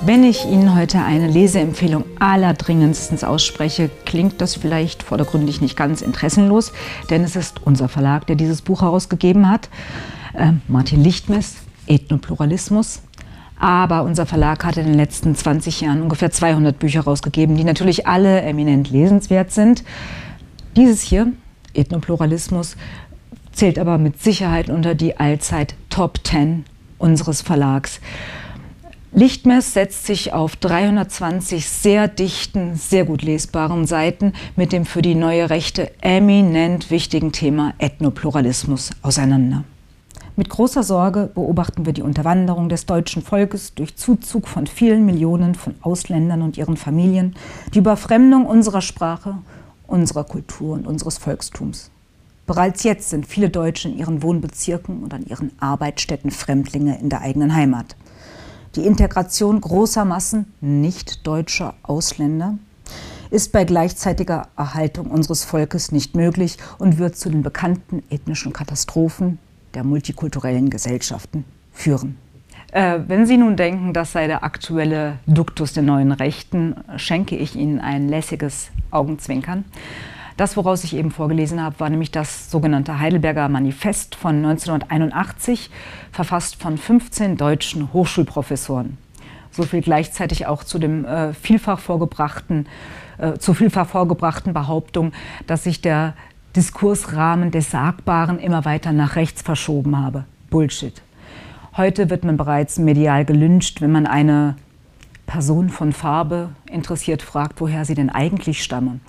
Wenn ich Ihnen heute eine Leseempfehlung allerdringendstens ausspreche, klingt das vielleicht vordergründig nicht ganz interessenlos, denn es ist unser Verlag, der dieses Buch herausgegeben hat. Äh, Martin Lichtmes, Ethnopluralismus. Aber unser Verlag hat in den letzten 20 Jahren ungefähr 200 Bücher herausgegeben, die natürlich alle eminent lesenswert sind. Dieses hier, Ethnopluralismus, zählt aber mit Sicherheit unter die allzeit Top 10 unseres Verlags. Lichtmess setzt sich auf 320 sehr dichten, sehr gut lesbaren Seiten mit dem für die neue Rechte eminent wichtigen Thema Ethnopluralismus auseinander. Mit großer Sorge beobachten wir die Unterwanderung des deutschen Volkes durch Zuzug von vielen Millionen von Ausländern und ihren Familien, die Überfremdung unserer Sprache, unserer Kultur und unseres Volkstums. Bereits jetzt sind viele Deutsche in ihren Wohnbezirken und an ihren Arbeitsstätten Fremdlinge in der eigenen Heimat die Integration großer Massen nicht-deutscher Ausländer ist bei gleichzeitiger Erhaltung unseres Volkes nicht möglich und wird zu den bekannten ethnischen Katastrophen der multikulturellen Gesellschaften führen. Äh, wenn Sie nun denken, das sei der aktuelle Duktus der neuen Rechten, schenke ich Ihnen ein lässiges Augenzwinkern. Das, woraus ich eben vorgelesen habe, war nämlich das sogenannte Heidelberger Manifest von 1981, verfasst von 15 deutschen Hochschulprofessoren. So viel gleichzeitig auch zu dem äh, vielfach vorgebrachten, äh, zur vielfach vorgebrachten Behauptung, dass sich der Diskursrahmen des Sagbaren immer weiter nach rechts verschoben habe. Bullshit. Heute wird man bereits medial gelünscht, wenn man eine Person von Farbe interessiert fragt, woher sie denn eigentlich stamme.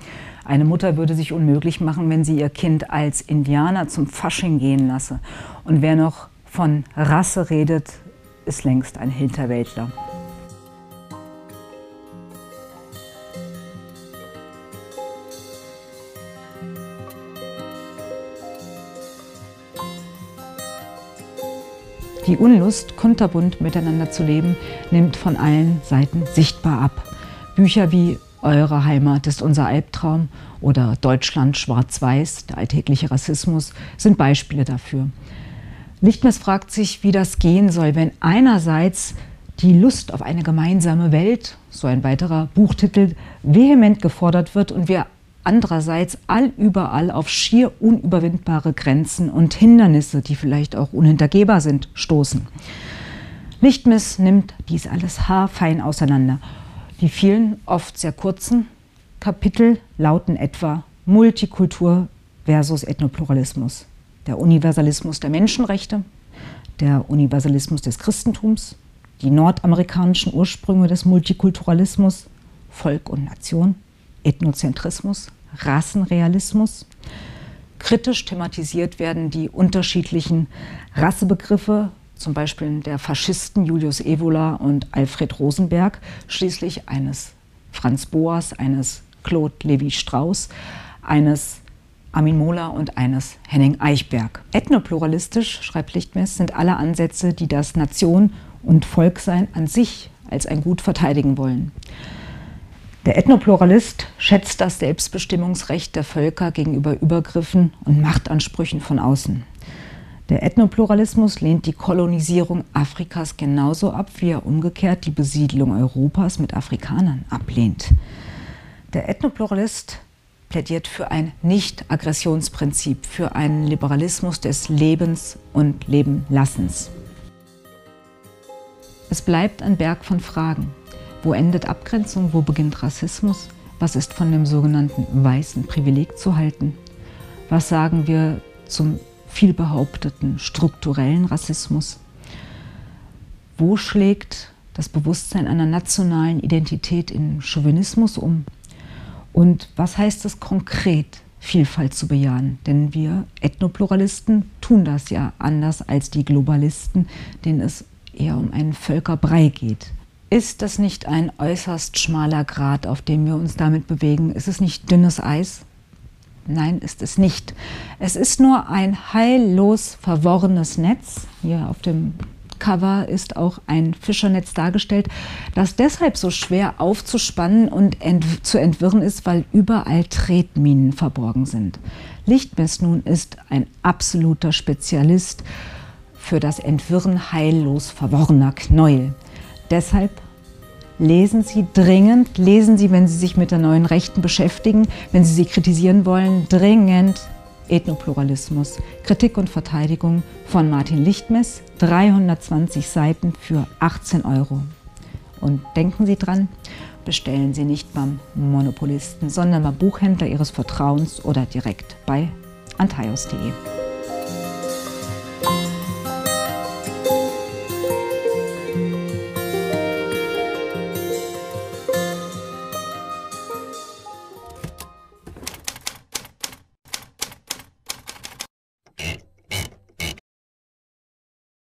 Eine Mutter würde sich unmöglich machen, wenn sie ihr Kind als Indianer zum Fasching gehen lasse. Und wer noch von Rasse redet, ist längst ein Hinterwäldler. Die Unlust, kunterbunt miteinander zu leben, nimmt von allen Seiten sichtbar ab. Bücher wie eure Heimat ist unser Albtraum oder Deutschland schwarz-weiß, der alltägliche Rassismus, sind Beispiele dafür. Lichtmess fragt sich, wie das gehen soll, wenn einerseits die Lust auf eine gemeinsame Welt, so ein weiterer Buchtitel, vehement gefordert wird und wir andererseits allüberall auf schier unüberwindbare Grenzen und Hindernisse, die vielleicht auch unhintergehbar sind, stoßen. Lichtmess nimmt dies alles haarfein auseinander die vielen, oft sehr kurzen Kapitel lauten etwa Multikultur versus Ethnopluralismus, der Universalismus der Menschenrechte, der Universalismus des Christentums, die nordamerikanischen Ursprünge des Multikulturalismus, Volk und Nation, Ethnozentrismus, Rassenrealismus. Kritisch thematisiert werden die unterschiedlichen Rassebegriffe zum Beispiel der Faschisten Julius Evola und Alfred Rosenberg, schließlich eines Franz Boas, eines Claude Levi-Strauss, eines Armin Mohler und eines Henning Eichberg. Ethnopluralistisch, schreibt Lichtmess, sind alle Ansätze, die das Nation und Volksein an sich als ein Gut verteidigen wollen. Der Ethnopluralist schätzt das Selbstbestimmungsrecht der Völker gegenüber Übergriffen und Machtansprüchen von außen. Der Ethnopluralismus lehnt die Kolonisierung Afrikas genauso ab, wie er umgekehrt die Besiedlung Europas mit Afrikanern ablehnt. Der Ethnopluralist plädiert für ein Nicht-Aggressionsprinzip, für einen Liberalismus des Lebens und Lebenlassens. Es bleibt ein Berg von Fragen. Wo endet Abgrenzung? Wo beginnt Rassismus? Was ist von dem sogenannten weißen Privileg zu halten? Was sagen wir zum viel behaupteten strukturellen Rassismus? Wo schlägt das Bewusstsein einer nationalen Identität in Chauvinismus um? Und was heißt es konkret, Vielfalt zu bejahen? Denn wir Ethnopluralisten tun das ja anders als die Globalisten, denen es eher um einen Völkerbrei geht. Ist das nicht ein äußerst schmaler Grat, auf dem wir uns damit bewegen? Ist es nicht dünnes Eis? Nein, ist es nicht. Es ist nur ein heillos verworrenes Netz. Hier auf dem Cover ist auch ein Fischernetz dargestellt, das deshalb so schwer aufzuspannen und ent zu entwirren ist, weil überall Tretminen verborgen sind. Lichtmess nun ist ein absoluter Spezialist für das Entwirren heillos verworrener Knäuel. Deshalb Lesen Sie dringend, lesen Sie, wenn Sie sich mit der neuen Rechten beschäftigen, wenn Sie sie kritisieren wollen, dringend Ethnopluralismus, Kritik und Verteidigung von Martin Lichtmess, 320 Seiten für 18 Euro. Und denken Sie dran, bestellen Sie nicht beim Monopolisten, sondern beim Buchhändler Ihres Vertrauens oder direkt bei antaios.de.